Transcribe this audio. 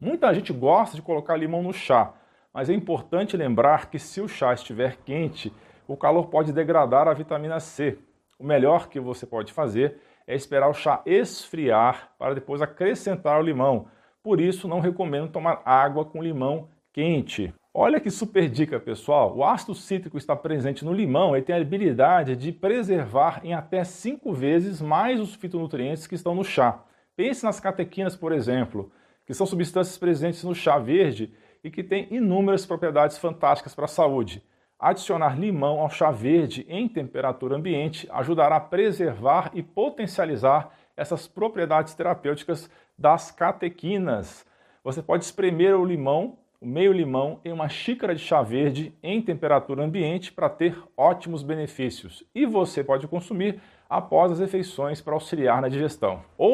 Muita gente gosta de colocar limão no chá, mas é importante lembrar que se o chá estiver quente, o calor pode degradar a vitamina C. O melhor que você pode fazer é esperar o chá esfriar para depois acrescentar o limão. Por isso, não recomendo tomar água com limão quente. Olha que super dica, pessoal! O ácido cítrico está presente no limão e tem a habilidade de preservar em até 5 vezes mais os fitonutrientes que estão no chá. Pense nas catequinas, por exemplo, que são substâncias presentes no chá verde e que têm inúmeras propriedades fantásticas para a saúde. Adicionar limão ao chá verde em temperatura ambiente ajudará a preservar e potencializar essas propriedades terapêuticas das catequinas. Você pode espremer o limão o meio limão em uma xícara de chá verde em temperatura ambiente para ter ótimos benefícios. E você pode consumir após as refeições para auxiliar na digestão. Ou